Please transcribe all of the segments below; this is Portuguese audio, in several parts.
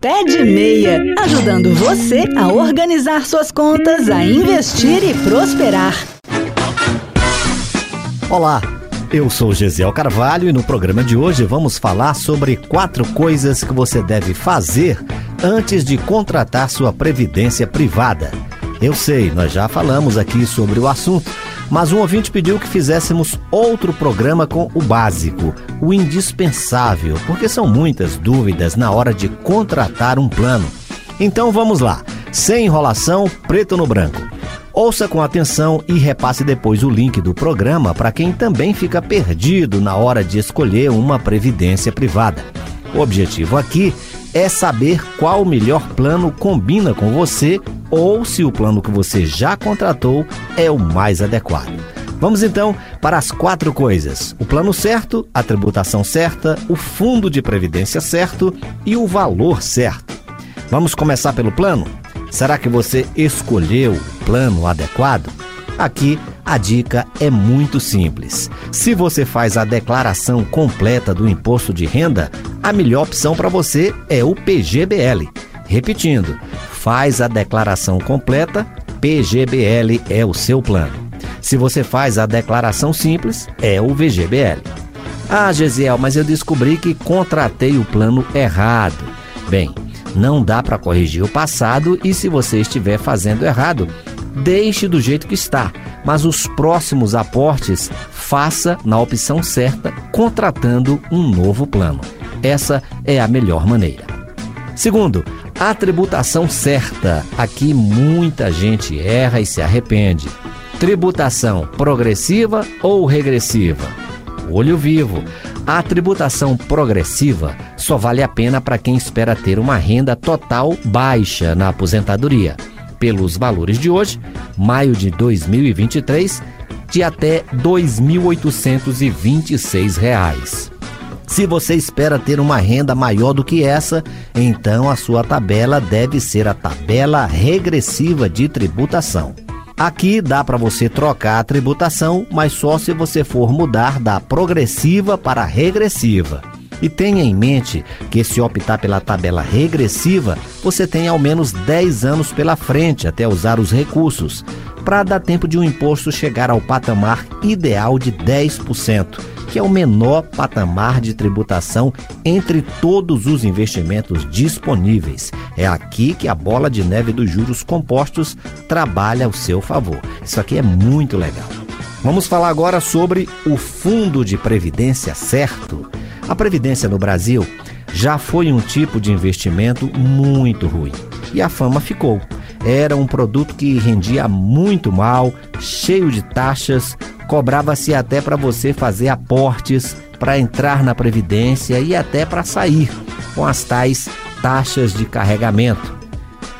Pé de Meia, ajudando você a organizar suas contas, a investir e prosperar. Olá, eu sou Gesiel Carvalho e no programa de hoje vamos falar sobre quatro coisas que você deve fazer antes de contratar sua previdência privada. Eu sei, nós já falamos aqui sobre o assunto, mas um ouvinte pediu que fizéssemos outro programa com o básico, o indispensável, porque são muitas dúvidas na hora de contratar um plano. Então vamos lá, sem enrolação, preto no branco. Ouça com atenção e repasse depois o link do programa para quem também fica perdido na hora de escolher uma previdência privada. O objetivo aqui é saber qual melhor plano combina com você ou se o plano que você já contratou é o mais adequado. Vamos então para as quatro coisas: o plano certo, a tributação certa, o fundo de previdência certo e o valor certo. Vamos começar pelo plano? Será que você escolheu o plano adequado? Aqui a dica é muito simples. Se você faz a declaração completa do imposto de renda, a melhor opção para você é o PGBL. Repetindo, faz a declaração completa, PGBL é o seu plano. Se você faz a declaração simples, é o VGBL. Ah, Gesiel, mas eu descobri que contratei o plano errado. Bem, não dá para corrigir o passado e se você estiver fazendo errado, deixe do jeito que está, mas os próximos aportes faça na opção certa, contratando um novo plano. Essa é a melhor maneira. Segundo, a tributação certa. Aqui muita gente erra e se arrepende. Tributação progressiva ou regressiva? Olho vivo. A tributação progressiva só vale a pena para quem espera ter uma renda total baixa na aposentadoria pelos valores de hoje, maio de 2023, de até R$ 2.826. Se você espera ter uma renda maior do que essa, então a sua tabela deve ser a tabela regressiva de tributação. Aqui dá para você trocar a tributação, mas só se você for mudar da progressiva para regressiva. E tenha em mente que se optar pela tabela regressiva, você tem ao menos 10 anos pela frente até usar os recursos, para dar tempo de um imposto chegar ao patamar ideal de 10%, que é o menor patamar de tributação entre todos os investimentos disponíveis. É aqui que a bola de neve dos juros compostos trabalha ao seu favor. Isso aqui é muito legal. Vamos falar agora sobre o fundo de previdência certo. A previdência no Brasil já foi um tipo de investimento muito ruim e a fama ficou. Era um produto que rendia muito mal, cheio de taxas, cobrava-se até para você fazer aportes para entrar na previdência e até para sair, com as tais taxas de carregamento.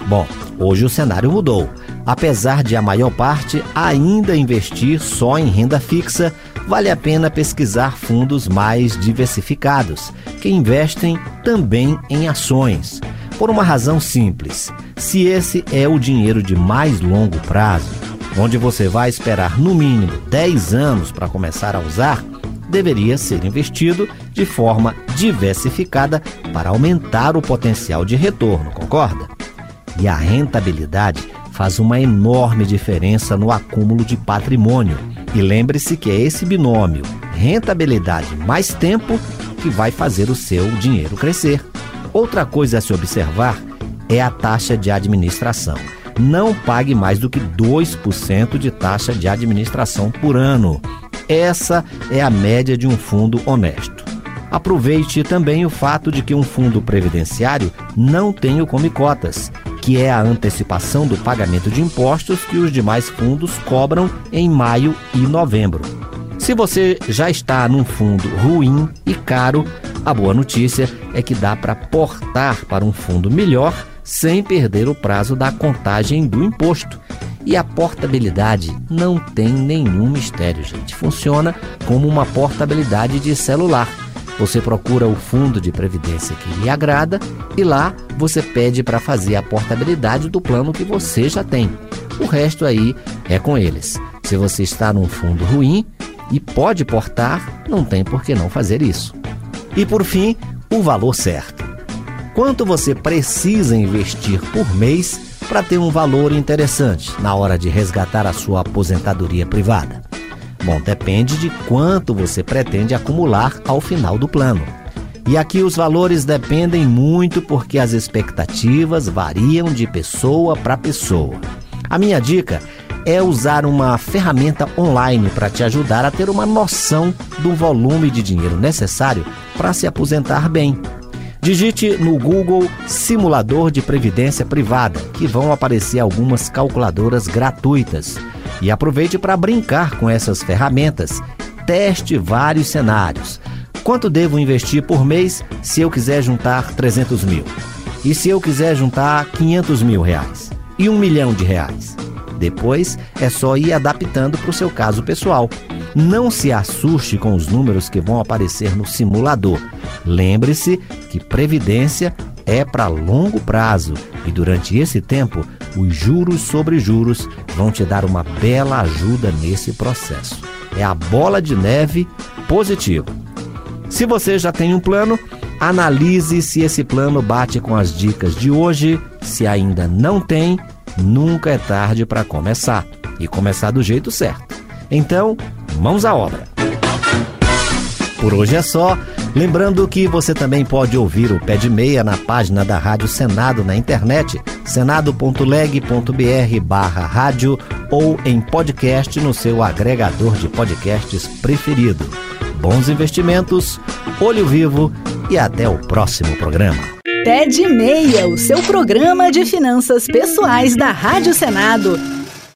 Bom, hoje o cenário mudou. Apesar de a maior parte ainda investir só em renda fixa, vale a pena pesquisar fundos mais diversificados, que investem também em ações. Por uma razão simples: se esse é o dinheiro de mais longo prazo, onde você vai esperar no mínimo 10 anos para começar a usar, deveria ser investido de forma diversificada para aumentar o potencial de retorno, concorda? E a rentabilidade faz uma enorme diferença no acúmulo de patrimônio e lembre-se que é esse binômio rentabilidade mais tempo que vai fazer o seu dinheiro crescer. Outra coisa a se observar é a taxa de administração. Não pague mais do que 2% de taxa de administração por ano. Essa é a média de um fundo honesto. Aproveite também o fato de que um fundo previdenciário não tem o come cotas que é a antecipação do pagamento de impostos que os demais fundos cobram em maio e novembro. Se você já está num fundo ruim e caro, a boa notícia é que dá para portar para um fundo melhor sem perder o prazo da contagem do imposto. E a portabilidade não tem nenhum mistério, gente. Funciona como uma portabilidade de celular você procura o fundo de previdência que lhe agrada e lá você pede para fazer a portabilidade do plano que você já tem. O resto aí é com eles. Se você está num fundo ruim e pode portar, não tem por que não fazer isso. E por fim, o valor certo. quanto você precisa investir por mês para ter um valor interessante na hora de resgatar a sua aposentadoria privada? Bom, depende de quanto você pretende acumular ao final do plano. E aqui os valores dependem muito porque as expectativas variam de pessoa para pessoa. A minha dica é usar uma ferramenta online para te ajudar a ter uma noção do volume de dinheiro necessário para se aposentar bem. Digite no Google Simulador de Previdência Privada, que vão aparecer algumas calculadoras gratuitas. E aproveite para brincar com essas ferramentas. Teste vários cenários. Quanto devo investir por mês se eu quiser juntar 300 mil? E se eu quiser juntar 500 mil reais? E um milhão de reais? Depois é só ir adaptando para o seu caso pessoal. Não se assuste com os números que vão aparecer no simulador. Lembre-se que previdência é para longo prazo e durante esse tempo os juros sobre juros vão te dar uma bela ajuda nesse processo. É a bola de neve positiva. Se você já tem um plano, analise se esse plano bate com as dicas de hoje. Se ainda não tem, nunca é tarde para começar e começar do jeito certo. Então, mãos à obra. Por hoje é só. Lembrando que você também pode ouvir o Pé de Meia na página da Rádio Senado na internet, senado.leg.br barra rádio ou em podcast no seu agregador de podcasts preferido. Bons investimentos, olho vivo e até o próximo programa. Pé de Meia, o seu programa de finanças pessoais da Rádio Senado.